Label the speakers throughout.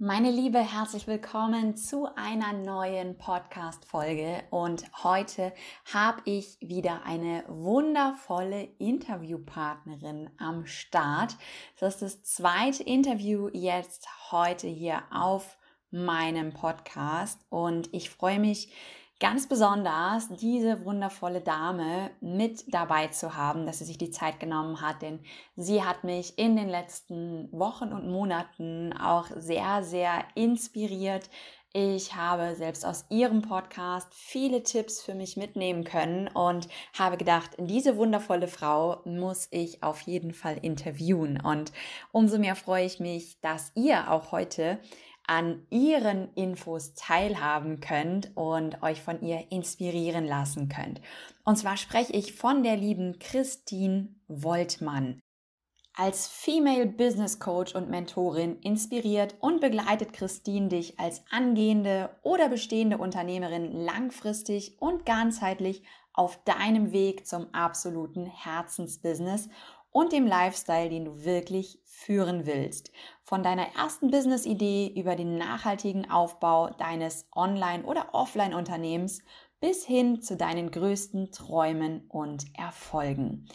Speaker 1: Meine Liebe, herzlich willkommen zu einer neuen Podcast-Folge. Und heute habe ich wieder eine wundervolle Interviewpartnerin am Start. Das ist das zweite Interview jetzt heute hier auf meinem Podcast. Und ich freue mich ganz besonders, diese wundervolle Dame mit dabei zu haben, dass sie sich die Zeit genommen hat, denn sie hat mich in den letzten Wochen und Monaten auch sehr, sehr inspiriert. Ich habe selbst aus ihrem Podcast viele Tipps für mich mitnehmen können und habe gedacht, diese wundervolle Frau muss ich auf jeden Fall interviewen. Und umso mehr freue ich mich, dass ihr auch heute an ihren Infos teilhaben könnt und euch von ihr inspirieren lassen könnt. Und zwar spreche ich von der lieben Christine Woltmann. Als Female Business Coach und Mentorin inspiriert und begleitet Christine dich als angehende oder bestehende Unternehmerin langfristig und ganzheitlich auf deinem Weg zum absoluten Herzensbusiness und dem Lifestyle, den du wirklich führen willst. Von deiner ersten Business-Idee über den nachhaltigen Aufbau deines Online- oder Offline-Unternehmens bis hin zu deinen größten Träumen und Erfolgen.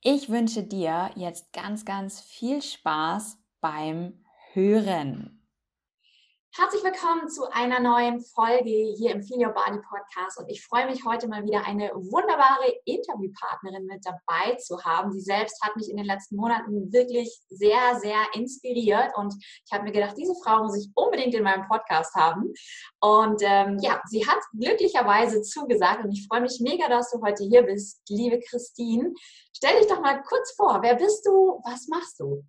Speaker 1: Ich wünsche dir jetzt ganz, ganz viel Spaß beim Hören.
Speaker 2: Herzlich willkommen zu einer neuen Folge hier im Feel Your Body Podcast und ich freue mich heute mal wieder eine wunderbare Interviewpartnerin mit dabei zu haben. Sie selbst hat mich in den letzten Monaten wirklich sehr, sehr inspiriert und ich habe mir gedacht, diese Frau muss ich unbedingt in meinem Podcast haben. Und ähm, ja, sie hat glücklicherweise zugesagt und ich freue mich mega, dass du heute hier bist, liebe Christine. Stell dich doch mal kurz vor, wer bist du, was machst du?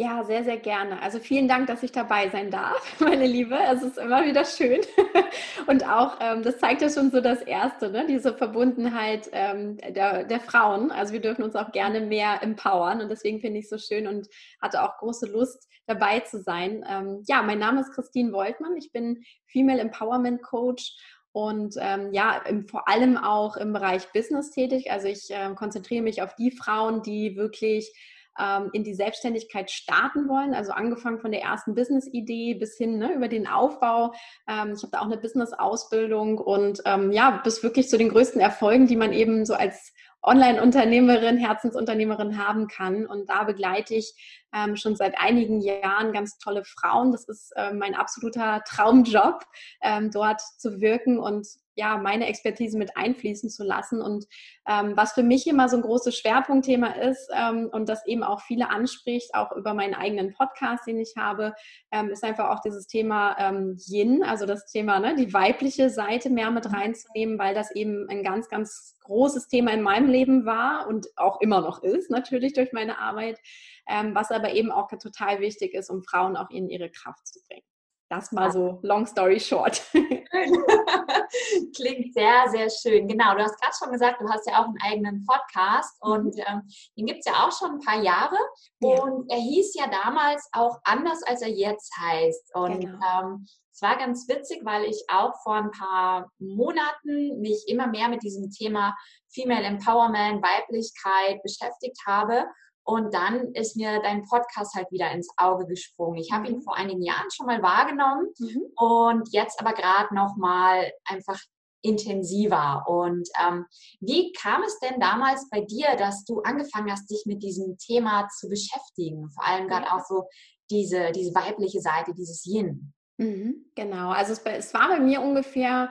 Speaker 3: Ja, sehr, sehr gerne. Also vielen Dank, dass ich dabei sein darf, meine Liebe. Es ist immer wieder schön. Und auch, ähm, das zeigt ja schon so das Erste, ne? diese Verbundenheit ähm, der, der Frauen. Also wir dürfen uns auch gerne mehr empowern. Und deswegen finde ich es so schön und hatte auch große Lust, dabei zu sein. Ähm, ja, mein Name ist Christine Woltmann. Ich bin Female Empowerment Coach und ähm, ja, im, vor allem auch im Bereich Business tätig. Also ich äh, konzentriere mich auf die Frauen, die wirklich ähm, in die Selbstständigkeit starten wollen. Also angefangen von der ersten Business-Idee bis hin ne, über den Aufbau. Ähm, ich habe da auch eine Business-Ausbildung und ähm, ja, bis wirklich zu den größten Erfolgen, die man eben so als Online-Unternehmerin, Herzensunternehmerin haben kann. Und da begleite ich ähm, schon seit einigen Jahren ganz tolle Frauen. Das ist äh, mein absoluter Traumjob, ähm, dort zu wirken und ja, meine Expertise mit einfließen zu lassen. Und ähm, was für mich immer so ein großes Schwerpunktthema ist ähm, und das eben auch viele anspricht, auch über meinen eigenen Podcast, den ich habe, ähm, ist einfach auch dieses Thema ähm, Yin, also das Thema, ne, die weibliche Seite mehr mit reinzunehmen, weil das eben ein ganz, ganz großes Thema in meinem Leben war und auch immer noch ist, natürlich durch meine Arbeit, ähm, was aber eben auch total wichtig ist, um Frauen auch in ihre Kraft zu bringen. Das mal so long story short.
Speaker 2: Klingt sehr, sehr schön. Genau, du hast gerade schon gesagt, du hast ja auch einen eigenen Podcast mhm. und ähm, den gibt es ja auch schon ein paar Jahre. Ja. Und er hieß ja damals auch anders, als er jetzt heißt. Und genau. ähm, es war ganz witzig, weil ich auch vor ein paar Monaten mich immer mehr mit diesem Thema Female Empowerment, Weiblichkeit beschäftigt habe. Und dann ist mir dein Podcast halt wieder ins Auge gesprungen. Ich habe ihn mhm. vor einigen Jahren schon mal wahrgenommen mhm. und jetzt aber gerade noch mal einfach intensiver. Und ähm, wie kam es denn damals bei dir, dass du angefangen hast, dich mit diesem Thema zu beschäftigen? Vor allem gerade auch so diese, diese weibliche Seite, dieses Yin.
Speaker 3: Mhm, genau, also es, es war bei mir ungefähr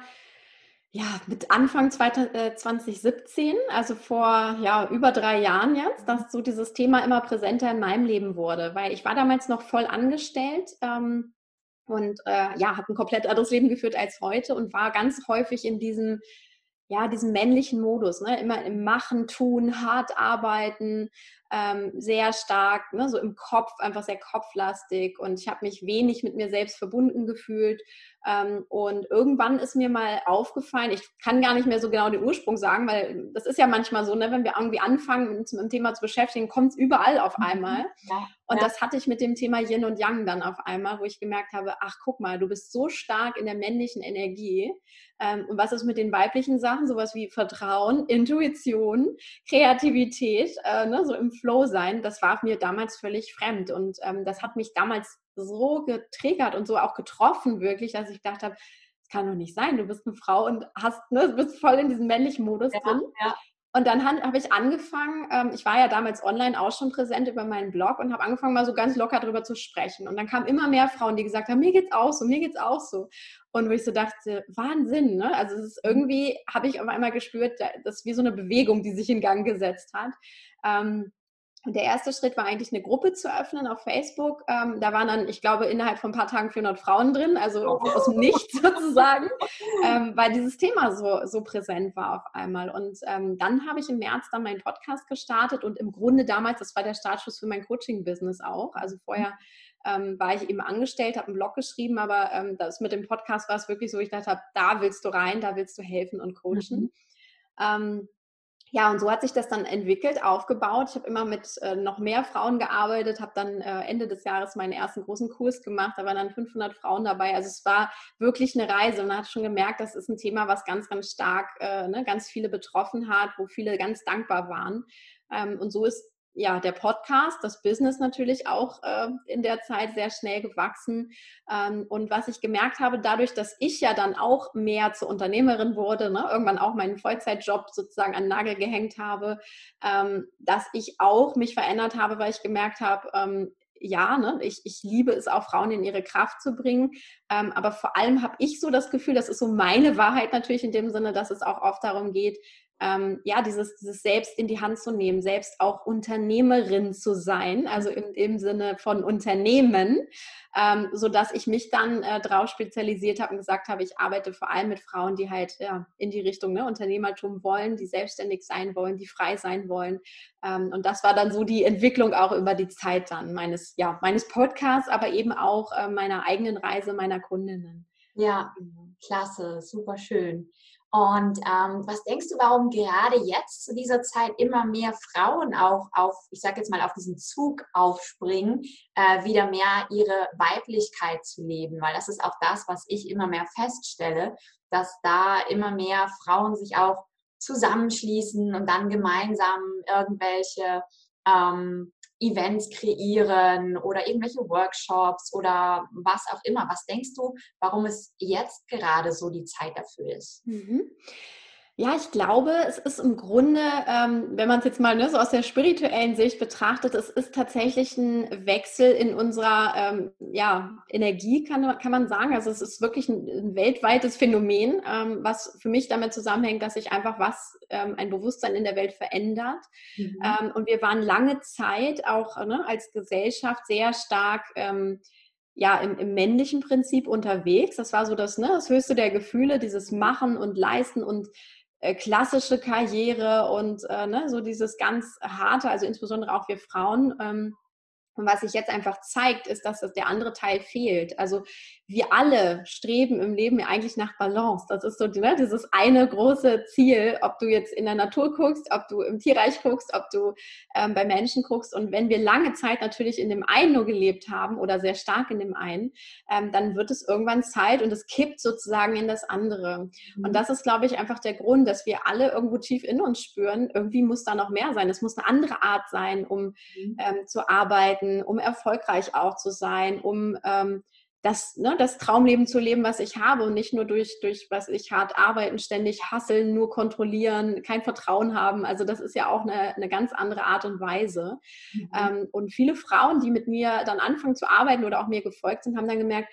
Speaker 3: ja, mit Anfang 2017, äh, also vor ja, über drei Jahren jetzt, dass so dieses Thema immer präsenter in meinem Leben wurde, weil ich war damals noch voll angestellt ähm, und äh, ja, habe ein komplett anderes Leben geführt als heute und war ganz häufig in diesem ja, diesem männlichen Modus, ne? immer im Machen, Tun, hart arbeiten, ähm, sehr stark, ne? so im Kopf, einfach sehr kopflastig und ich habe mich wenig mit mir selbst verbunden gefühlt ähm, und irgendwann ist mir mal aufgefallen, ich kann gar nicht mehr so genau den Ursprung sagen, weil das ist ja manchmal so, ne, wenn wir irgendwie anfangen, uns mit dem Thema zu beschäftigen, kommt es überall auf mhm. einmal. Ja, und ja. das hatte ich mit dem Thema Yin und Yang dann auf einmal, wo ich gemerkt habe, ach guck mal, du bist so stark in der männlichen Energie. Ähm, und was ist mit den weiblichen Sachen? Sowas wie Vertrauen, Intuition, Kreativität, äh, ne, so im Flow sein, das war mir damals völlig fremd. Und ähm, das hat mich damals so getriggert und so auch getroffen, wirklich, dass ich gedacht habe, das kann doch nicht sein. Du bist eine Frau und hast, ne, bist voll in diesem männlichen Modus ja, drin. Ja. Und dann habe ich angefangen, ähm, ich war ja damals online auch schon präsent über meinen Blog und habe angefangen, mal so ganz locker darüber zu sprechen. Und dann kamen immer mehr Frauen, die gesagt haben, mir geht's auch so, mir geht's auch so. Und wo ich so dachte, Wahnsinn, ne? Also es ist irgendwie, habe ich auf einmal gespürt, das ist wie so eine Bewegung, die sich in Gang gesetzt hat. Ähm, der erste Schritt war eigentlich eine Gruppe zu öffnen auf Facebook. Ähm, da waren dann, ich glaube, innerhalb von ein paar Tagen 400 Frauen drin, also oh. aus dem Nichts sozusagen, ähm, weil dieses Thema so, so präsent war auf einmal. Und ähm, dann habe ich im März dann meinen Podcast gestartet und im Grunde damals, das war der Startschuss für mein Coaching-Business auch. Also vorher ähm, war ich eben angestellt, habe einen Blog geschrieben, aber ähm, das mit dem Podcast war es wirklich so, ich dachte, da willst du rein, da willst du helfen und coachen. Mhm. Ja, und so hat sich das dann entwickelt, aufgebaut. Ich habe immer mit äh, noch mehr Frauen gearbeitet, habe dann äh, Ende des Jahres meinen ersten großen Kurs gemacht. Da waren dann 500 Frauen dabei. Also es war wirklich eine Reise und man hat schon gemerkt, das ist ein Thema, was ganz, ganz stark äh, ne, ganz viele betroffen hat, wo viele ganz dankbar waren. Ähm, und so ist ja, der Podcast, das Business natürlich auch äh, in der Zeit sehr schnell gewachsen. Ähm, und was ich gemerkt habe, dadurch, dass ich ja dann auch mehr zur Unternehmerin wurde, ne, irgendwann auch meinen Vollzeitjob sozusagen an den Nagel gehängt habe, ähm, dass ich auch mich verändert habe, weil ich gemerkt habe, ähm, ja, ne, ich, ich liebe es auch, Frauen in ihre Kraft zu bringen. Ähm, aber vor allem habe ich so das Gefühl, das ist so meine Wahrheit natürlich in dem Sinne, dass es auch oft darum geht, ähm, ja, dieses, dieses Selbst in die Hand zu nehmen, selbst auch Unternehmerin zu sein, also im, im Sinne von Unternehmen, ähm, so dass ich mich dann äh, drauf spezialisiert habe und gesagt habe, ich arbeite vor allem mit Frauen, die halt ja, in die Richtung ne, Unternehmertum wollen, die selbstständig sein wollen, die frei sein wollen. Ähm, und das war dann so die Entwicklung auch über die Zeit dann meines, ja, meines Podcasts, aber eben auch äh, meiner eigenen Reise meiner Kundinnen.
Speaker 2: Ja, genau. klasse, super schön. Und ähm, was denkst du, warum gerade jetzt zu dieser Zeit immer mehr Frauen auch auf, ich sage jetzt mal, auf diesen Zug aufspringen, äh, wieder mehr ihre Weiblichkeit zu leben? Weil das ist auch das, was ich immer mehr feststelle, dass da immer mehr Frauen sich auch zusammenschließen und dann gemeinsam irgendwelche ähm, Events kreieren oder irgendwelche Workshops oder was auch immer. Was denkst du, warum es jetzt gerade so die Zeit dafür ist?
Speaker 3: Mhm. Ja, ich glaube, es ist im Grunde, ähm, wenn man es jetzt mal ne, so aus der spirituellen Sicht betrachtet, es ist tatsächlich ein Wechsel in unserer ähm, ja, Energie, kann, kann man sagen. Also es ist wirklich ein, ein weltweites Phänomen, ähm, was für mich damit zusammenhängt, dass sich einfach was, ähm, ein Bewusstsein in der Welt verändert. Mhm. Ähm, und wir waren lange Zeit auch ne, als Gesellschaft sehr stark ähm, ja im, im, männlichen Prinzip unterwegs. Das war so das, ne, das höchste der Gefühle, dieses Machen und Leisten und klassische Karriere und äh, ne, so dieses ganz harte, also insbesondere auch wir Frauen. Ähm, und was sich jetzt einfach zeigt, ist, dass das der andere Teil fehlt. Also wir alle streben im Leben ja eigentlich nach Balance. Das ist so ne, dieses eine große Ziel, ob du jetzt in der Natur guckst, ob du im Tierreich guckst, ob du ähm, bei Menschen guckst. Und wenn wir lange Zeit natürlich in dem einen nur gelebt haben oder sehr stark in dem einen, ähm, dann wird es irgendwann Zeit und es kippt sozusagen in das andere. Mhm. Und das ist, glaube ich, einfach der Grund, dass wir alle irgendwo tief in uns spüren, irgendwie muss da noch mehr sein. Es muss eine andere Art sein, um mhm. ähm, zu arbeiten, um erfolgreich auch zu sein, um ähm, das, ne, das Traumleben zu leben, was ich habe und nicht nur durch, durch was ich hart arbeiten, ständig hasseln, nur kontrollieren, kein Vertrauen haben. Also das ist ja auch eine, eine ganz andere Art und Weise. Mhm. Ähm, und viele Frauen, die mit mir dann anfangen zu arbeiten oder auch mir gefolgt sind, haben dann gemerkt,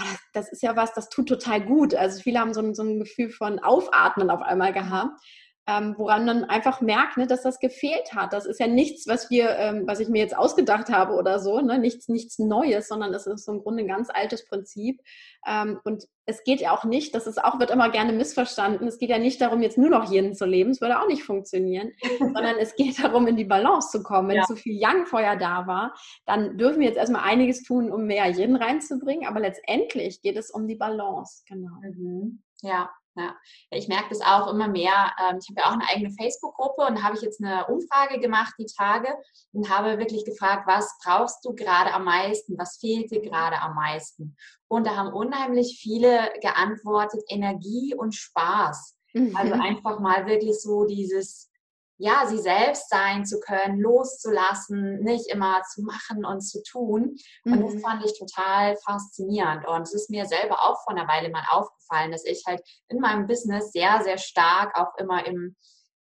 Speaker 3: oh, das, das, ist ja was, das tut total gut. Also viele haben so ein, so ein Gefühl von Aufatmen auf einmal gehabt ähm, woran man einfach merkt, ne, dass das gefehlt hat. Das ist ja nichts, was wir, ähm, was ich mir jetzt ausgedacht habe oder so, ne? nichts, nichts Neues, sondern es ist so im Grunde ein ganz altes Prinzip. Ähm, und es geht ja auch nicht, das ist auch, wird immer gerne missverstanden, es geht ja nicht darum, jetzt nur noch jeden zu leben, es würde auch nicht funktionieren, sondern es geht darum, in die Balance zu kommen. Wenn ja. zu viel vorher da war, dann dürfen wir jetzt erstmal einiges tun, um mehr Yin reinzubringen, aber letztendlich geht es um die Balance, genau.
Speaker 2: Mhm. Ja, ja. Ich merke das auch immer mehr. Ähm, ich habe ja auch eine eigene Facebook-Gruppe und habe ich jetzt eine Umfrage gemacht die Tage und habe wirklich gefragt, was brauchst du gerade am meisten? Was fehlt dir gerade am meisten? Und da haben unheimlich viele geantwortet, Energie und Spaß. Also mhm. Also einfach mal wirklich so dieses ja, sie selbst sein zu können, loszulassen, nicht immer zu machen und zu tun. Und mhm. das fand ich total faszinierend. Und es ist mir selber auch vor einer Weile mal aufgefallen, dass ich halt in meinem Business sehr, sehr stark auch immer im,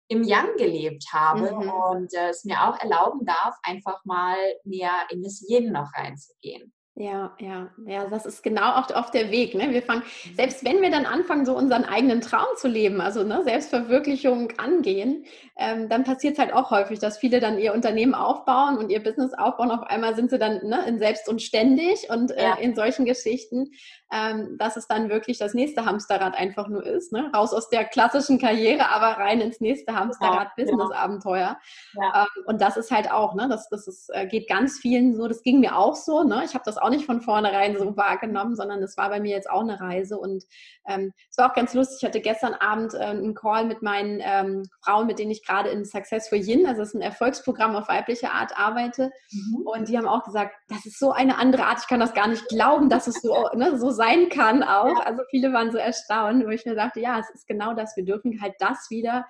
Speaker 2: im Yang gelebt habe mhm. und äh, es mir auch erlauben darf, einfach mal mehr in das Yin noch reinzugehen.
Speaker 3: Ja, ja, ja, das ist genau auch auf der Weg. Ne? Wir fangen, mhm. selbst wenn wir dann anfangen, so unseren eigenen Traum zu leben, also ne, Selbstverwirklichung angehen, ähm, dann passiert es halt auch häufig, dass viele dann ihr Unternehmen aufbauen und ihr Business aufbauen. Auf einmal sind sie dann ne, in selbst und ständig und äh, ja. in solchen Geschichten, ähm, dass es dann wirklich das nächste Hamsterrad einfach nur ist. Ne? Raus aus der klassischen Karriere, aber rein ins nächste Hamsterrad-Business-Abenteuer. Ja. Ähm, und das ist halt auch, ne, das, das ist, äh, geht ganz vielen so, das ging mir auch so. Ne? Ich habe das auch nicht von vornherein so wahrgenommen, sondern es war bei mir jetzt auch eine Reise. Und ähm, es war auch ganz lustig. Ich hatte gestern Abend äh, einen Call mit meinen ähm, Frauen, mit denen ich gerade in Success for Yin, also das ist ein Erfolgsprogramm auf weibliche Art, arbeite. Mhm. Und die haben auch gesagt, das ist so eine andere Art. Ich kann das gar nicht glauben, dass es so, ne, so sein kann auch. Also viele waren so erstaunt, wo ich mir dachte, ja, es ist genau das. Wir dürfen halt das wieder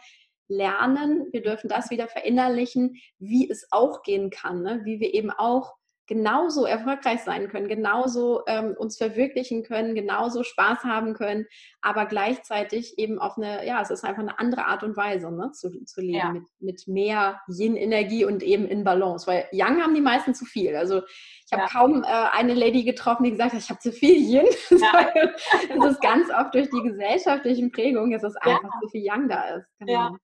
Speaker 3: lernen, wir dürfen das wieder verinnerlichen, wie es auch gehen kann, ne? wie wir eben auch genauso erfolgreich sein können, genauso ähm, uns verwirklichen können, genauso Spaß haben können, aber gleichzeitig eben auf eine, ja, es ist einfach eine andere Art und Weise ne, zu, zu leben, ja. mit, mit mehr Yin-Energie und eben in Balance, weil Yang haben die meisten zu viel. Also ich habe ja. kaum äh, eine Lady getroffen, die gesagt hat, ich habe zu viel Yin. Ja. Es ist ganz oft durch die gesellschaftlichen Prägungen, dass es einfach zu viel Yang da ist.
Speaker 2: Genau.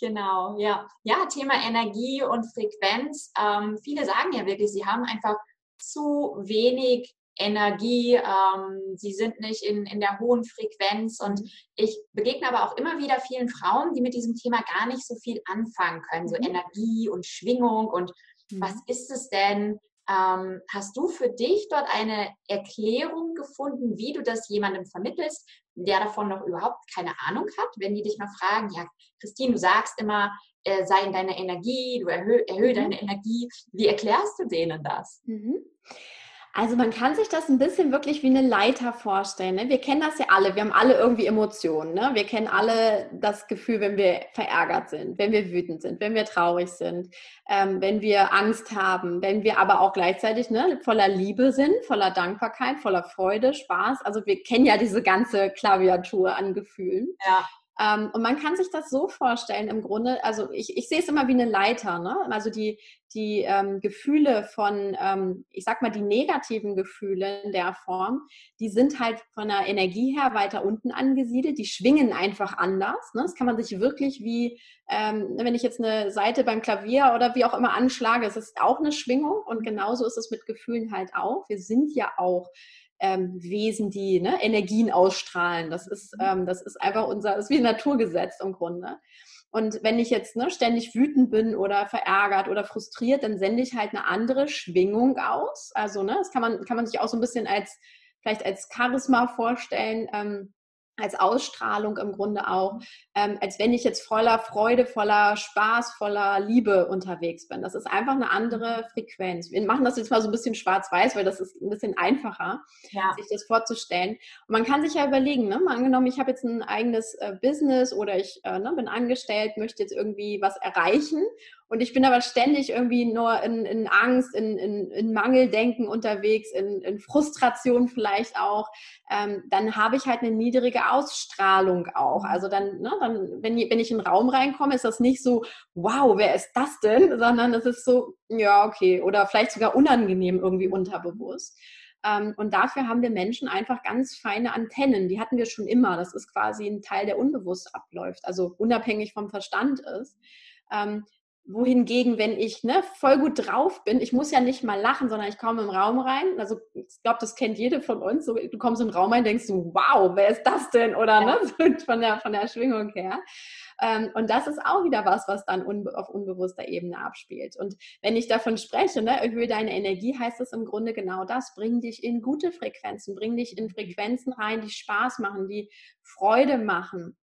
Speaker 2: Genau, ja. Ja, Thema Energie und Frequenz. Ähm, viele sagen ja wirklich, sie haben einfach zu wenig Energie, ähm, sie sind nicht in, in der hohen Frequenz und ich begegne aber auch immer wieder vielen Frauen, die mit diesem Thema gar nicht so viel anfangen können, so mhm. Energie und Schwingung und mhm. was ist es denn? Ähm, hast du für dich dort eine Erklärung gefunden, wie du das jemandem vermittelst, der davon noch überhaupt keine Ahnung hat, wenn die dich mal fragen, ja, Christine, du sagst immer, äh, sei in deiner Energie, du erhöh, erhöhe mhm. deine Energie. Wie erklärst du denen das? Mhm.
Speaker 3: Also man kann sich das ein bisschen wirklich wie eine Leiter vorstellen. Ne? Wir kennen das ja alle. Wir haben alle irgendwie Emotionen. Ne? Wir kennen alle das Gefühl, wenn wir verärgert sind, wenn wir wütend sind, wenn wir traurig sind, ähm, wenn wir Angst haben, wenn wir aber auch gleichzeitig ne, voller Liebe sind, voller Dankbarkeit, voller Freude, Spaß. Also wir kennen ja diese ganze Klaviatur an Gefühlen. Ja. Ähm, und man kann sich das so vorstellen, im Grunde, also ich, ich sehe es immer wie eine Leiter, ne? Also die, die ähm, Gefühle von, ähm, ich sag mal, die negativen Gefühle in der Form, die sind halt von der Energie her weiter unten angesiedelt, die schwingen einfach anders. Ne? Das kann man sich wirklich wie, ähm, wenn ich jetzt eine Seite beim Klavier oder wie auch immer anschlage, es ist auch eine Schwingung und genauso ist es mit Gefühlen halt auch. Wir sind ja auch ähm, Wesen, die ne, Energien ausstrahlen. Das ist, mhm. ähm, das ist einfach unser, das ist wie ein Naturgesetz im Grunde. Und wenn ich jetzt ne, ständig wütend bin oder verärgert oder frustriert, dann sende ich halt eine andere Schwingung aus. Also, ne, das kann man, kann man sich auch so ein bisschen als, vielleicht als Charisma vorstellen. Ähm, als Ausstrahlung im Grunde auch, ähm, als wenn ich jetzt voller Freude, voller Spaß, voller Liebe unterwegs bin. Das ist einfach eine andere Frequenz. Wir machen das jetzt mal so ein bisschen schwarz-weiß, weil das ist ein bisschen einfacher, ja. sich das vorzustellen. Und man kann sich ja überlegen, ne? mal angenommen, ich habe jetzt ein eigenes äh, Business oder ich äh, ne, bin angestellt, möchte jetzt irgendwie was erreichen und ich bin aber ständig irgendwie nur in, in Angst, in, in, in Mangeldenken unterwegs, in, Frustration vielleicht auch. Ähm, dann habe ich halt eine niedrige Ausstrahlung auch. Also dann, ne, dann wenn, wenn ich in den Raum reinkomme, ist das nicht so, wow, wer ist das denn? Sondern es ist so, ja, okay. Oder vielleicht sogar unangenehm irgendwie unterbewusst. Ähm, und dafür haben wir Menschen einfach ganz feine Antennen. Die hatten wir schon immer. Das ist quasi ein Teil, der unbewusst abläuft, also unabhängig vom Verstand ist. Ähm, wohingegen, wenn ich ne, voll gut drauf bin, ich muss ja nicht mal lachen, sondern ich komme im Raum rein. Also ich glaube, das kennt jede von uns. So, du kommst im Raum rein, denkst du, wow, wer ist das denn? Oder ja. ne, von der von der Schwingung her. Ähm, und das ist auch wieder was, was dann unbe auf unbewusster Ebene abspielt. Und wenn ich davon spreche, ne, erhöhe deine Energie, heißt es im Grunde genau das. Bring dich in gute Frequenzen, bring dich in Frequenzen rein, die Spaß machen, die Freude machen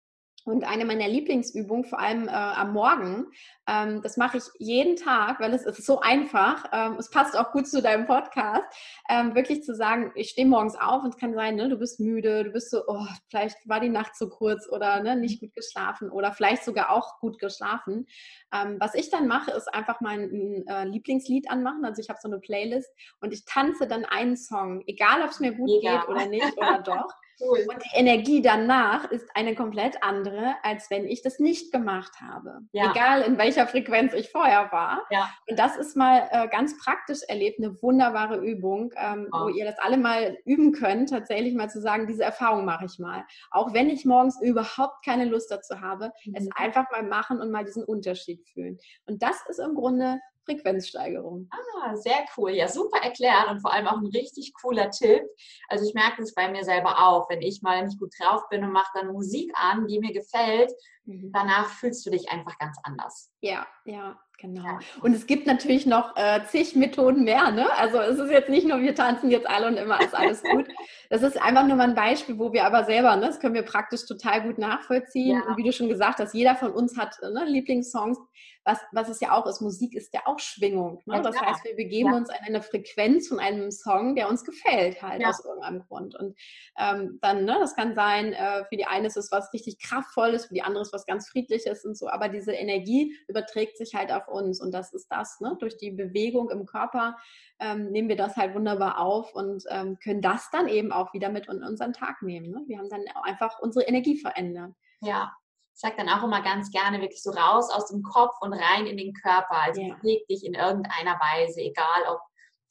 Speaker 3: Und eine meiner Lieblingsübungen, vor allem äh, am Morgen, ähm, das mache ich jeden Tag, weil es ist so einfach. Ähm, es passt auch gut zu deinem Podcast, ähm, wirklich zu sagen, ich stehe morgens auf und es kann sein, ne, du bist müde, du bist so, oh, vielleicht war die Nacht zu kurz oder ne, nicht gut geschlafen oder vielleicht sogar auch gut geschlafen. Ähm, was ich dann mache, ist einfach mein äh, Lieblingslied anmachen. Also ich habe so eine Playlist und ich tanze dann einen Song, egal ob es mir gut Mega. geht oder nicht oder doch. Cool. Und die Energie danach ist eine komplett andere, als wenn ich das nicht gemacht habe. Ja. Egal in welcher Frequenz ich vorher war. Ja. Und das ist mal äh, ganz praktisch erlebt, eine wunderbare Übung, ähm, oh. wo ihr das alle mal üben könnt, tatsächlich mal zu sagen, diese Erfahrung mache ich mal. Auch wenn ich morgens überhaupt keine Lust dazu habe, mhm. es einfach mal machen und mal diesen Unterschied fühlen. Und das ist im Grunde Frequenzsteigerung.
Speaker 2: Ah, sehr cool. Ja, super erklärt und vor allem auch ein richtig cooler Tipp. Also ich merke das bei mir selber auch, wenn ich mal nicht gut drauf bin und mache dann Musik an, die mir gefällt, mhm. danach fühlst du dich einfach ganz anders.
Speaker 3: Ja, ja, genau. Und es gibt natürlich noch äh, zig Methoden mehr. Ne? Also es ist jetzt nicht nur, wir tanzen jetzt alle und immer ist alles gut. Das ist einfach nur mal ein Beispiel, wo wir aber selber, ne, das können wir praktisch total gut nachvollziehen. Ja. Und wie du schon gesagt hast, jeder von uns hat ne, Lieblingssongs was, was es ja auch ist, Musik ist ja auch Schwingung. Ne? Ja, das heißt, wir begeben ja. uns an eine Frequenz von einem Song, der uns gefällt, halt aus irgendeinem Grund. Und ähm, dann, ne, das kann sein, äh, für die eine ist es was richtig Kraftvolles, für die andere ist was ganz Friedliches und so, aber diese Energie überträgt sich halt auf uns und das ist das, ne? durch die Bewegung im Körper ähm, nehmen wir das halt wunderbar auf und ähm, können das dann eben auch wieder mit in unseren Tag nehmen. Ne? Wir haben dann einfach unsere Energie verändert.
Speaker 2: Ja, ich sage dann auch immer ganz gerne wirklich so raus aus dem Kopf und rein in den Körper. Also ja. beweg dich in irgendeiner Weise, egal ob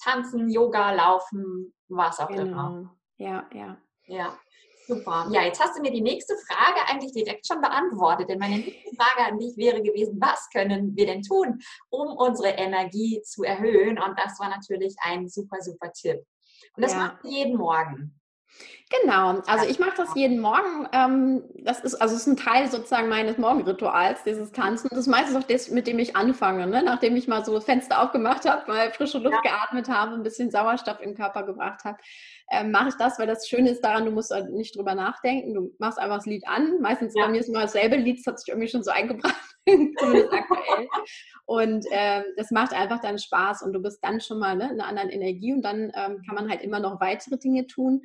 Speaker 2: tanzen, Yoga, laufen, was auch genau. immer.
Speaker 3: Ja, ja.
Speaker 2: Ja, super. Ja, jetzt hast du mir die nächste Frage eigentlich direkt schon beantwortet. Denn meine nächste Frage an dich wäre gewesen, was können wir denn tun, um unsere Energie zu erhöhen? Und das war natürlich ein super, super Tipp. Und das ja. macht jeden Morgen.
Speaker 3: Genau, also ich mache das jeden Morgen. Ähm, das ist also ist ein Teil sozusagen meines Morgenrituals, dieses Tanzen. Das ist meistens auch das, mit dem ich anfange, ne? nachdem ich mal so Fenster aufgemacht habe, mal frische Luft ja. geatmet habe, ein bisschen Sauerstoff in den Körper gebracht habe. Ähm, mache ich das, weil das Schöne ist daran, du musst halt nicht drüber nachdenken. Du machst einfach das Lied an. Meistens ja. bei mir ist immer dasselbe Lied, das hat sich irgendwie schon so eingebracht, zumindest aktuell. Und ähm, das macht einfach dann Spaß und du bist dann schon mal ne, in einer anderen Energie und dann ähm, kann man halt immer noch weitere Dinge tun.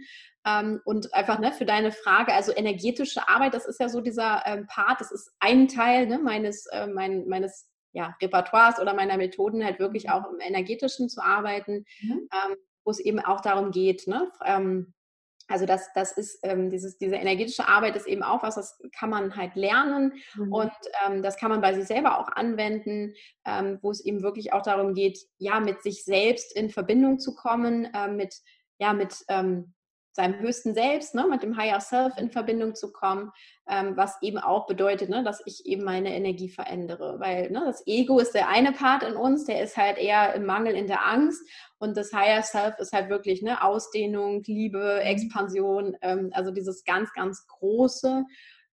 Speaker 3: Ähm, und einfach ne, für deine Frage, also energetische Arbeit, das ist ja so dieser ähm, Part, das ist ein Teil ne, meines, äh, mein, meines ja, Repertoires oder meiner Methoden, halt wirklich mhm. auch im Energetischen zu arbeiten, mhm. ähm, wo es eben auch darum geht, ne, ähm, also das, das ist ähm, dieses, diese energetische Arbeit ist eben auch was, das kann man halt lernen mhm. und ähm, das kann man bei sich selber auch anwenden, ähm, wo es eben wirklich auch darum geht, ja, mit sich selbst in Verbindung zu kommen, äh, mit, ja, mit ähm, seinem höchsten Selbst, ne, mit dem Higher Self in Verbindung zu kommen, ähm, was eben auch bedeutet, ne, dass ich eben meine Energie verändere. Weil ne, das Ego ist der eine Part in uns, der ist halt eher im Mangel, in der Angst. Und das Higher Self ist halt wirklich ne, Ausdehnung, Liebe, mhm. Expansion, ähm, also dieses ganz, ganz große.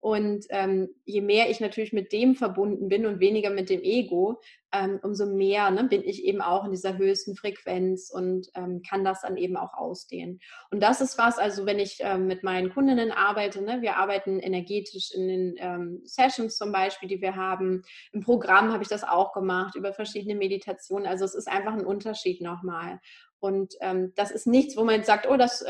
Speaker 3: Und ähm, je mehr ich natürlich mit dem verbunden bin und weniger mit dem Ego, ähm, umso mehr ne, bin ich eben auch in dieser höchsten Frequenz und ähm, kann das dann eben auch ausdehnen. Und das ist was, also wenn ich ähm, mit meinen Kundinnen arbeite, ne, wir arbeiten energetisch in den ähm, Sessions zum Beispiel, die wir haben. Im Programm habe ich das auch gemacht, über verschiedene Meditationen. Also es ist einfach ein Unterschied nochmal. Und ähm, das ist nichts, wo man jetzt sagt, oh, das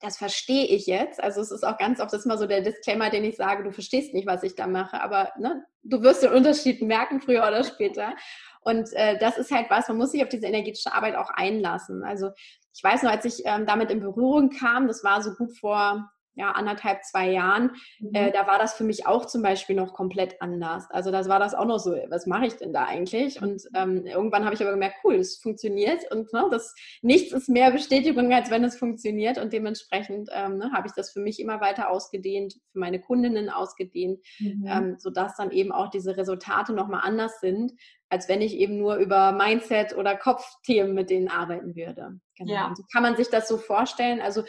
Speaker 3: das verstehe ich jetzt. Also es ist auch ganz oft, das ist mal so der Disclaimer, den ich sage, du verstehst nicht, was ich da mache, aber ne, du wirst den Unterschied merken, früher oder später. Und äh, das ist halt was, man muss sich auf diese energetische Arbeit auch einlassen. Also ich weiß noch, als ich ähm, damit in Berührung kam, das war so gut vor ja, anderthalb, zwei Jahren, mhm. äh, da war das für mich auch zum Beispiel noch komplett anders. Also das war das auch noch so, was mache ich denn da eigentlich? Und ähm, irgendwann habe ich aber gemerkt, cool, es funktioniert und ne, das, nichts ist mehr Bestätigung, als wenn es funktioniert und dementsprechend ähm, ne, habe ich das für mich immer weiter ausgedehnt, für meine Kundinnen ausgedehnt, mhm. ähm, sodass dann eben auch diese Resultate nochmal anders sind, als wenn ich eben nur über Mindset oder Kopfthemen mit denen arbeiten würde. Genau. Ja. So kann man sich das so vorstellen. Also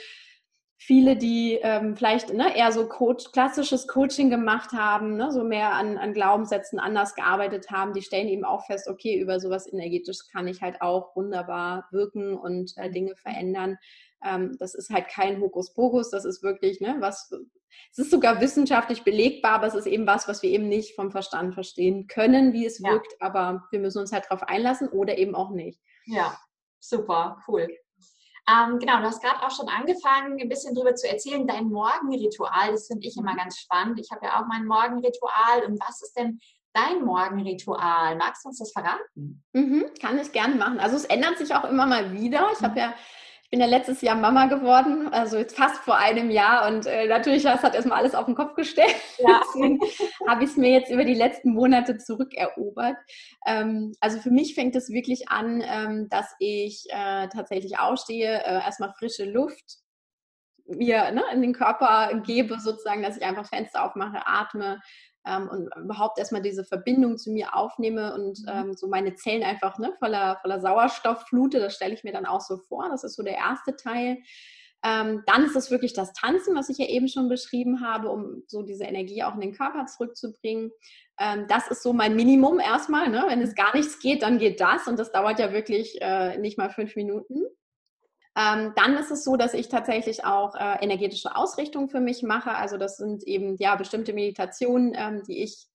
Speaker 3: viele, die ähm, vielleicht ne, eher so Coach, klassisches Coaching gemacht haben, ne, so mehr an, an Glaubenssätzen anders gearbeitet haben, die stellen eben auch fest, okay, über sowas energetisch kann ich halt auch wunderbar wirken und äh, Dinge verändern. Ähm, das ist halt kein Hokuspokus, das ist wirklich, ne, was, es ist sogar wissenschaftlich belegbar, aber es ist eben was, was wir eben nicht vom Verstand verstehen können, wie es ja. wirkt, aber wir müssen uns halt darauf einlassen oder eben auch nicht.
Speaker 2: Ja, super, cool. Ähm, genau, du hast gerade auch schon angefangen, ein bisschen darüber zu erzählen, dein Morgenritual, das finde ich immer ganz spannend. Ich habe ja auch mein Morgenritual und was ist denn dein Morgenritual? Magst du uns das verraten?
Speaker 3: Mhm, kann ich gerne machen. Also es ändert sich auch immer mal wieder. Ich habe ja bin ja letztes Jahr Mama geworden, also jetzt fast vor einem Jahr und äh, natürlich, das hat erstmal alles auf den Kopf gestellt. Ja. Deswegen habe ich es mir jetzt über die letzten Monate zurückerobert. Ähm, also für mich fängt es wirklich an, ähm, dass ich äh, tatsächlich aufstehe, äh, erstmal frische Luft mir ne, in den Körper gebe, sozusagen, dass ich einfach Fenster aufmache, atme, ähm, und überhaupt erstmal diese Verbindung zu mir aufnehme und mhm. ähm, so meine Zellen einfach ne, voller, voller Sauerstoff flute. Das stelle ich mir dann auch so vor. Das ist so der erste Teil. Ähm, dann ist es wirklich das Tanzen, was ich ja eben schon beschrieben habe, um so diese Energie auch in den Körper zurückzubringen. Ähm, das ist so mein Minimum erstmal. Ne? Wenn es gar nichts geht, dann geht das. Und das dauert ja wirklich äh, nicht mal fünf Minuten. Ähm, dann ist es so, dass ich tatsächlich auch äh, energetische Ausrichtung für mich mache. Also das sind eben ja bestimmte Meditationen, ähm, die ich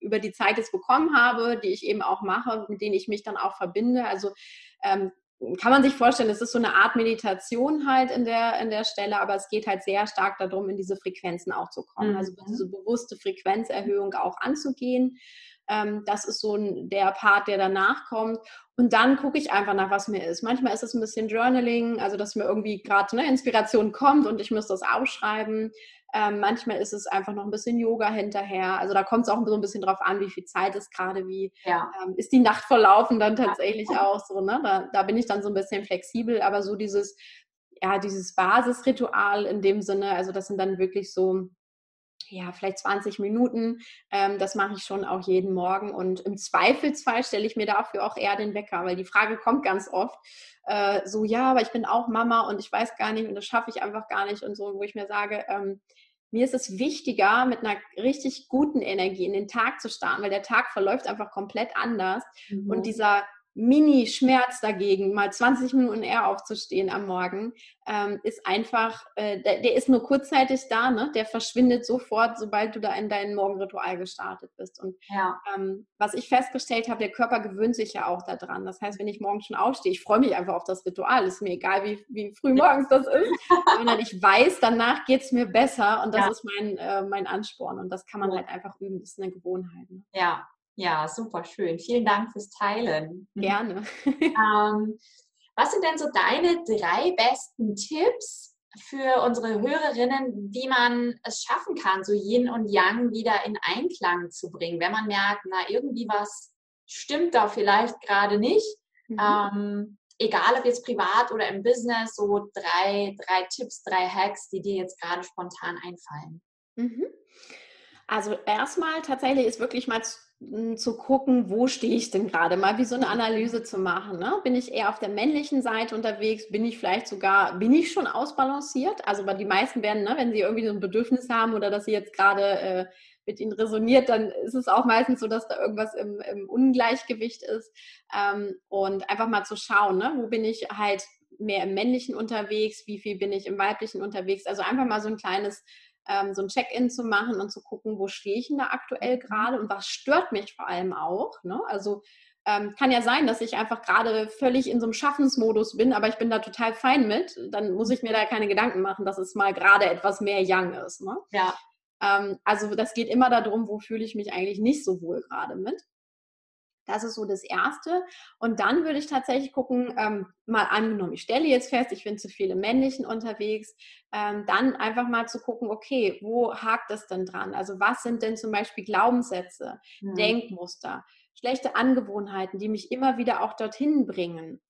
Speaker 3: über die Zeit jetzt bekommen habe, die ich eben auch mache, mit denen ich mich dann auch verbinde. Also ähm, kann man sich vorstellen, es ist so eine Art Meditation halt in der, in der Stelle, aber es geht halt sehr stark darum, in diese Frequenzen auch zu kommen. Also mhm. Also diese bewusste Frequenzerhöhung auch anzugehen. Ähm, das ist so ein, der Part, der danach kommt. Und dann gucke ich einfach nach, was mir ist. Manchmal ist es ein bisschen Journaling, also dass mir irgendwie gerade eine Inspiration kommt und ich muss das aufschreiben. Ähm, manchmal ist es einfach noch ein bisschen Yoga hinterher. Also da kommt es auch so ein bisschen drauf an, wie viel Zeit ist gerade, wie ja. ähm, ist die Nacht verlaufen dann tatsächlich ja. auch so. Ne? Da, da bin ich dann so ein bisschen flexibel, aber so dieses, ja, dieses Basisritual in dem Sinne, also das sind dann wirklich so ja, vielleicht 20 Minuten. Ähm, das mache ich schon auch jeden Morgen. Und im Zweifelsfall stelle ich mir dafür auch eher den Wecker, weil die Frage kommt ganz oft. Äh, so, ja, aber ich bin auch Mama und ich weiß gar nicht und das schaffe ich einfach gar nicht und so, wo ich mir sage, ähm, mir ist es wichtiger, mit einer richtig guten Energie in den Tag zu starten, weil der Tag verläuft einfach komplett anders. Mhm. Und dieser Mini-Schmerz dagegen, mal 20 Minuten eher aufzustehen am Morgen, ähm, ist einfach, äh, der, der, ist nur kurzzeitig da, ne? der verschwindet sofort, sobald du da in dein Morgenritual gestartet bist. Und ja. ähm, was ich festgestellt habe, der Körper gewöhnt sich ja auch daran. Das heißt, wenn ich morgens schon aufstehe, ich freue mich einfach auf das Ritual, ist mir egal, wie, wie früh morgens das ist, sondern ich weiß, danach geht es mir besser und das ja. ist mein, äh, mein Ansporn und das kann man halt einfach üben, das ist eine Gewohnheit. Ne?
Speaker 2: Ja, ja, super schön. Vielen Dank fürs Teilen.
Speaker 3: Gerne.
Speaker 2: ähm, was sind denn so deine drei besten Tipps für unsere Hörerinnen, wie man es schaffen kann, so Yin und Yang wieder in Einklang zu bringen, wenn man merkt, na, irgendwie was stimmt da vielleicht gerade nicht. Mhm. Ähm, egal ob jetzt privat oder im Business, so drei, drei Tipps, drei Hacks, die dir jetzt gerade spontan einfallen.
Speaker 3: Mhm. Also erstmal tatsächlich ist wirklich mal zu gucken, wo stehe ich denn gerade, mal wie so eine Analyse zu machen. Ne? Bin ich eher auf der männlichen Seite unterwegs? Bin ich vielleicht sogar, bin ich schon ausbalanciert? Also bei die meisten werden, ne, wenn sie irgendwie so ein Bedürfnis haben oder dass sie jetzt gerade äh, mit ihnen resoniert, dann ist es auch meistens so, dass da irgendwas im, im Ungleichgewicht ist. Ähm, und einfach mal zu schauen, ne? wo bin ich halt mehr im männlichen unterwegs, wie viel bin ich im weiblichen unterwegs. Also einfach mal so ein kleines ähm, so ein Check-in zu machen und zu gucken, wo stehe ich denn da aktuell mhm. gerade und was stört mich vor allem auch. Ne? Also ähm, kann ja sein, dass ich einfach gerade völlig in so einem Schaffensmodus bin, aber ich bin da total fein mit. Dann muss ich mir da keine Gedanken machen, dass es mal gerade etwas mehr Young ist. Ne?
Speaker 2: Ja.
Speaker 3: Ähm, also das geht immer darum, wo fühle ich mich eigentlich nicht so wohl gerade mit. Das ist so das Erste. Und dann würde ich tatsächlich gucken, ähm, mal angenommen, ich stelle jetzt fest, ich bin zu viele Männlichen unterwegs, ähm, dann einfach mal zu gucken, okay, wo hakt es denn dran? Also was sind denn zum Beispiel Glaubenssätze, mhm. Denkmuster, schlechte Angewohnheiten, die mich immer wieder auch dorthin bringen?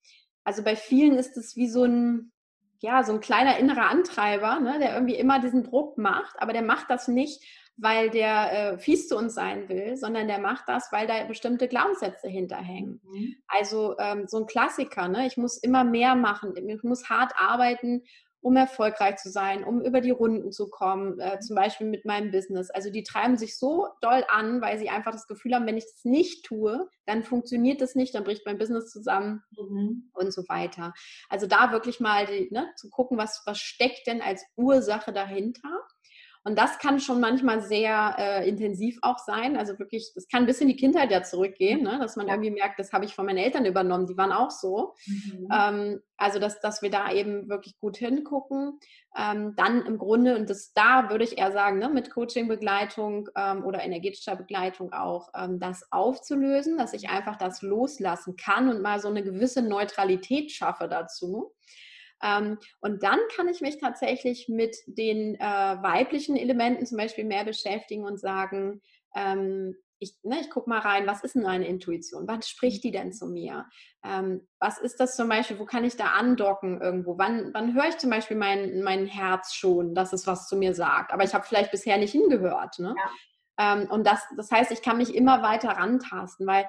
Speaker 3: Also bei vielen ist es wie so ein, ja, so ein kleiner innerer Antreiber, ne, der irgendwie immer diesen Druck macht, aber der macht das nicht, weil der äh, fies zu uns sein will, sondern der macht das, weil da bestimmte Glaubenssätze hinterhängen. Mhm. Also ähm, so ein Klassiker, ne? ich muss immer mehr machen, ich muss hart arbeiten, um erfolgreich zu sein, um über die Runden zu kommen, äh, zum Beispiel mit meinem Business. Also die treiben sich so doll an, weil sie einfach das Gefühl haben, wenn ich das nicht tue, dann funktioniert das nicht, dann bricht mein Business zusammen mhm. und so weiter. Also da wirklich mal die, ne, zu gucken, was, was steckt denn als Ursache dahinter und das kann schon manchmal sehr äh, intensiv auch sein. Also wirklich, das kann bis in die Kindheit ja zurückgehen, ne? dass man irgendwie merkt, das habe ich von meinen Eltern übernommen, die waren auch so. Mhm. Ähm, also, dass, dass wir da eben wirklich gut hingucken. Ähm, dann im Grunde, und das da würde ich eher sagen, ne, mit Coaching-Begleitung ähm, oder energetischer Begleitung auch, ähm, das aufzulösen, dass ich einfach das loslassen kann und mal so eine gewisse Neutralität schaffe dazu. Ähm, und dann kann ich mich tatsächlich mit den äh, weiblichen Elementen zum Beispiel mehr beschäftigen und sagen, ähm, ich, ne, ich gucke mal rein, was ist denn eine Intuition? Wann spricht die denn zu mir? Ähm, was ist das zum Beispiel? Wo kann ich da andocken irgendwo? Wann, wann höre ich zum Beispiel mein, mein Herz schon, dass es was zu mir sagt? Aber ich habe vielleicht bisher nicht hingehört. Ne? Ja. Ähm, und das, das heißt, ich kann mich immer weiter rantasten, weil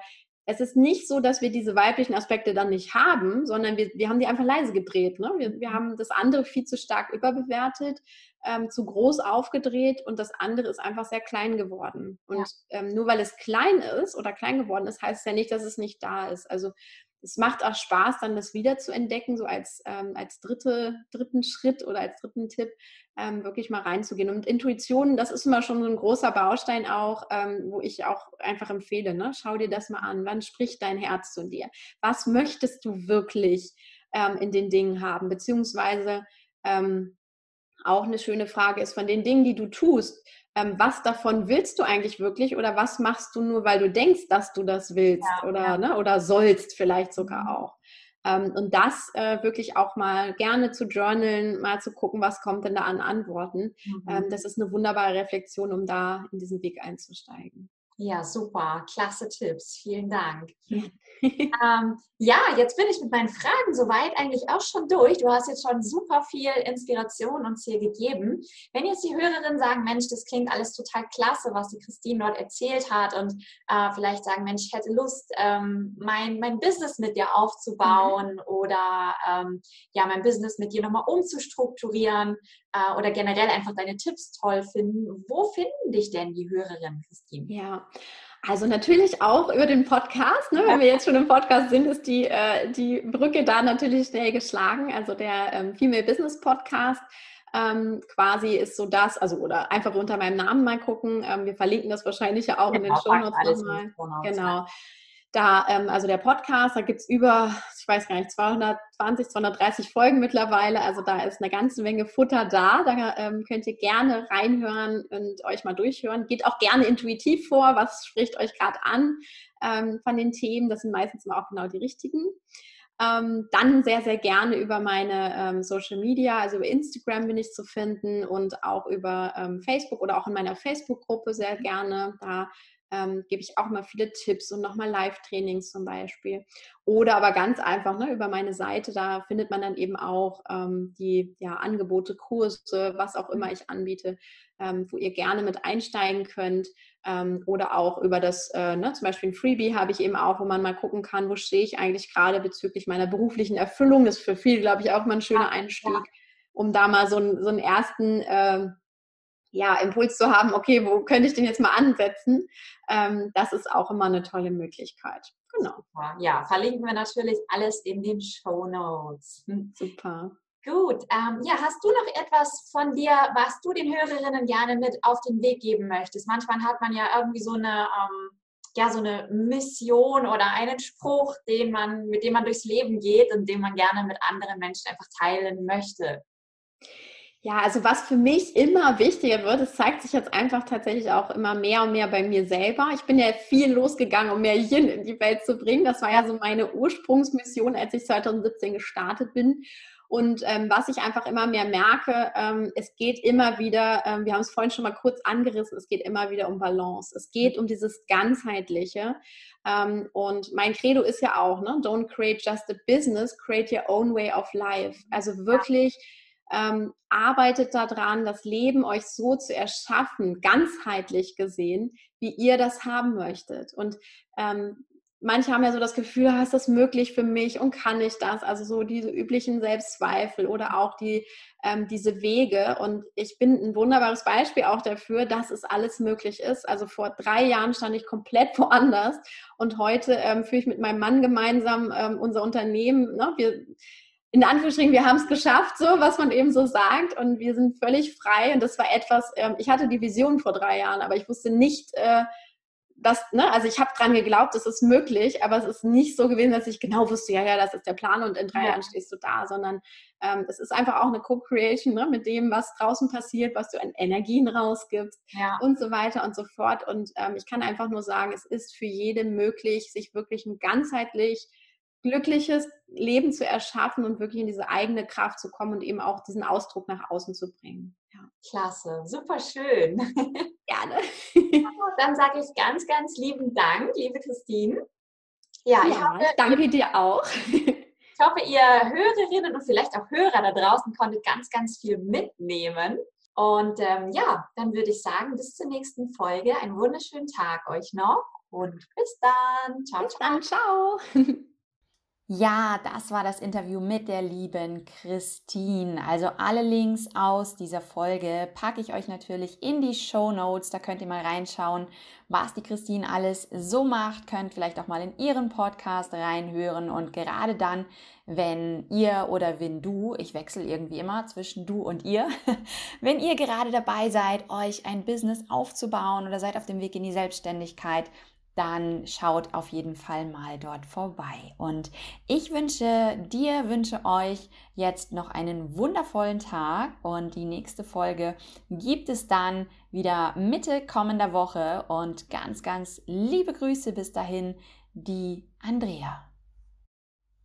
Speaker 3: es ist nicht so, dass wir diese weiblichen Aspekte dann nicht haben, sondern wir, wir haben die einfach leise gedreht. Ne? Wir, wir haben das andere viel zu stark überbewertet, ähm, zu groß aufgedreht und das andere ist einfach sehr klein geworden. Und ja. ähm, nur weil es klein ist oder klein geworden ist, heißt es ja nicht, dass es nicht da ist. Also es macht auch Spaß, dann das wieder zu entdecken, so als, ähm, als dritte, dritten Schritt oder als dritten Tipp, ähm, wirklich mal reinzugehen. Und Intuition, das ist immer schon so ein großer Baustein auch, ähm, wo ich auch einfach empfehle, ne? schau dir das mal an. Wann spricht dein Herz zu dir? Was möchtest du wirklich ähm, in den Dingen haben? Beziehungsweise ähm, auch eine schöne Frage ist, von den Dingen, die du tust, ähm, was davon willst du eigentlich wirklich oder was machst du nur, weil du denkst, dass du das willst ja, oder, ja. Ne, oder sollst vielleicht sogar mhm. auch. Ähm, und das äh, wirklich auch mal gerne zu journalen, mal zu gucken, was kommt denn da an Antworten. Mhm. Ähm, das ist eine wunderbare Reflexion, um da in diesen Weg einzusteigen.
Speaker 2: Ja, super. Klasse Tipps. Vielen Dank. ähm, ja, jetzt bin ich mit meinen Fragen soweit eigentlich auch schon durch. Du hast jetzt schon super viel Inspiration uns hier gegeben. Wenn jetzt die Hörerinnen sagen, Mensch, das klingt alles total klasse, was die Christine dort erzählt hat und äh, vielleicht sagen, Mensch, ich hätte Lust, ähm, mein, mein Business mit dir aufzubauen mhm. oder ähm, ja, mein Business mit dir nochmal umzustrukturieren äh, oder generell einfach deine Tipps toll finden. Wo finden dich denn die Hörerinnen, Christine?
Speaker 3: Ja, also natürlich auch über den Podcast. Ne? Wenn wir jetzt schon im Podcast sind, ist die, äh, die Brücke da natürlich schnell geschlagen. Also der ähm, Female Business Podcast ähm, quasi ist so das, also oder einfach unter meinem Namen mal gucken. Ähm, wir verlinken das wahrscheinlich ja auch genau, in den Show Notes nochmal. Genau. Da, ähm, also der Podcast, da gibt es über, ich weiß gar nicht, 220, 230 Folgen mittlerweile. Also da ist eine ganze Menge Futter da. Da ähm, könnt ihr gerne reinhören und euch mal durchhören. Geht auch gerne intuitiv vor. Was spricht euch gerade an ähm, von den Themen? Das sind meistens immer auch genau die richtigen. Ähm, dann sehr, sehr gerne über meine ähm, Social Media, also über Instagram bin ich zu finden und auch über ähm, Facebook oder auch in meiner Facebook-Gruppe sehr gerne. Da ähm, gebe ich auch mal viele Tipps und nochmal Live-Trainings zum Beispiel. Oder aber ganz einfach ne, über meine Seite, da findet man dann eben auch ähm, die ja, Angebote, Kurse, was auch immer ich anbiete, ähm, wo ihr gerne mit einsteigen könnt. Ähm, oder auch über das, äh, ne, zum Beispiel ein Freebie habe ich eben auch, wo man mal gucken kann, wo stehe ich eigentlich gerade bezüglich meiner beruflichen Erfüllung. Das ist für viele, glaube ich, auch mal ein schöner Einstieg, um da mal so, einen, so einen ersten äh, ja, Impuls zu haben, okay, wo könnte ich den jetzt mal ansetzen? Ähm, das ist auch immer eine tolle Möglichkeit.
Speaker 2: Genau. Ja, verlinken wir natürlich alles in den Show Notes.
Speaker 3: Super.
Speaker 2: Gut. Ähm, ja, hast du noch etwas von dir, was du den Hörerinnen gerne mit auf den Weg geben möchtest? Manchmal hat man ja irgendwie so eine, ähm, ja, so eine Mission oder einen Spruch, den man, mit dem man durchs Leben geht und den man gerne mit anderen Menschen einfach teilen möchte.
Speaker 3: Ja, also was für mich immer wichtiger wird, es zeigt sich jetzt einfach tatsächlich auch immer mehr und mehr bei mir selber. Ich bin ja viel losgegangen, um mehr Yin in die Welt zu bringen. Das war ja so meine Ursprungsmission, als ich 2017 gestartet bin. Und ähm, was ich einfach immer mehr merke, ähm, es geht immer wieder, ähm, wir haben es vorhin schon mal kurz angerissen, es geht immer wieder um Balance. Es geht um dieses ganzheitliche. Ähm, und mein Credo ist ja auch, ne, don't create just a business, create your own way of life. Also wirklich ähm, arbeitet daran, das Leben euch so zu erschaffen, ganzheitlich gesehen, wie ihr das haben möchtet. Und ähm, manche haben ja so das Gefühl, ah, ist das möglich für mich und kann ich das? Also so diese üblichen Selbstzweifel oder auch die, ähm, diese Wege. Und ich bin ein wunderbares Beispiel auch dafür, dass es alles möglich ist. Also vor drei Jahren stand ich komplett woanders und heute ähm, führe ich mit meinem Mann gemeinsam ähm, unser Unternehmen. Ne? Wir, in Anführungsstrichen, wir haben es geschafft, so was man eben so sagt, und wir sind völlig frei. Und das war etwas, ähm, ich hatte die Vision vor drei Jahren, aber ich wusste nicht, äh, das, ne, also ich habe dran geglaubt, es ist möglich, aber es ist nicht so gewesen, dass ich genau wusste, ja, ja, das ist der Plan und in drei ja. Jahren stehst du da, sondern ähm, es ist einfach auch eine Co-Creation ne, mit dem, was draußen passiert, was du an Energien rausgibst ja. und so weiter und so fort. Und ähm, ich kann einfach nur sagen, es ist für jeden möglich, sich wirklich ein ganzheitlich glückliches Leben zu erschaffen und wirklich in diese eigene Kraft zu kommen und eben auch diesen Ausdruck nach außen zu bringen.
Speaker 4: Ja. Klasse, super schön.
Speaker 3: Gerne.
Speaker 4: Dann sage ich ganz, ganz lieben Dank, liebe Christine.
Speaker 3: Ja, ja ich hoffe, danke dir auch.
Speaker 4: Ich hoffe, ihr Hörerinnen und vielleicht auch Hörer da draußen konntet ganz, ganz viel mitnehmen. Und ähm, ja, dann würde ich sagen, bis zur nächsten Folge. Einen wunderschönen Tag euch noch und bis dann.
Speaker 3: Ciao, bis ciao. Dann, ciao.
Speaker 2: Ja, das war das Interview mit der lieben Christine. Also alle Links aus dieser Folge packe ich euch natürlich in die Show Notes. Da könnt ihr mal reinschauen, was die Christine alles so macht. Könnt vielleicht auch mal in ihren Podcast reinhören. Und gerade dann, wenn ihr oder wenn du, ich wechsle irgendwie immer zwischen du und ihr, wenn ihr gerade dabei seid, euch ein Business aufzubauen oder seid auf dem Weg in die Selbstständigkeit, dann schaut auf jeden Fall mal dort vorbei. Und ich wünsche dir, wünsche euch jetzt noch einen wundervollen Tag und die nächste Folge gibt es dann wieder Mitte kommender Woche und ganz, ganz liebe Grüße bis dahin, die Andrea.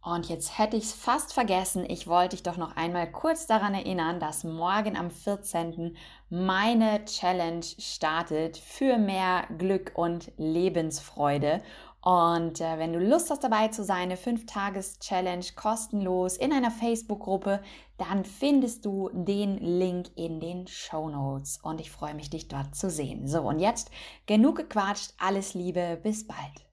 Speaker 2: Und jetzt hätte ich es fast vergessen. Ich wollte dich doch noch einmal kurz daran erinnern, dass morgen am 14. meine Challenge startet für mehr Glück und Lebensfreude. Und äh, wenn du Lust hast dabei zu sein, eine 5-Tages-Challenge kostenlos in einer Facebook-Gruppe, dann findest du den Link in den Show Notes. Und ich freue mich, dich dort zu sehen. So, und jetzt genug gequatscht. Alles Liebe. Bis bald.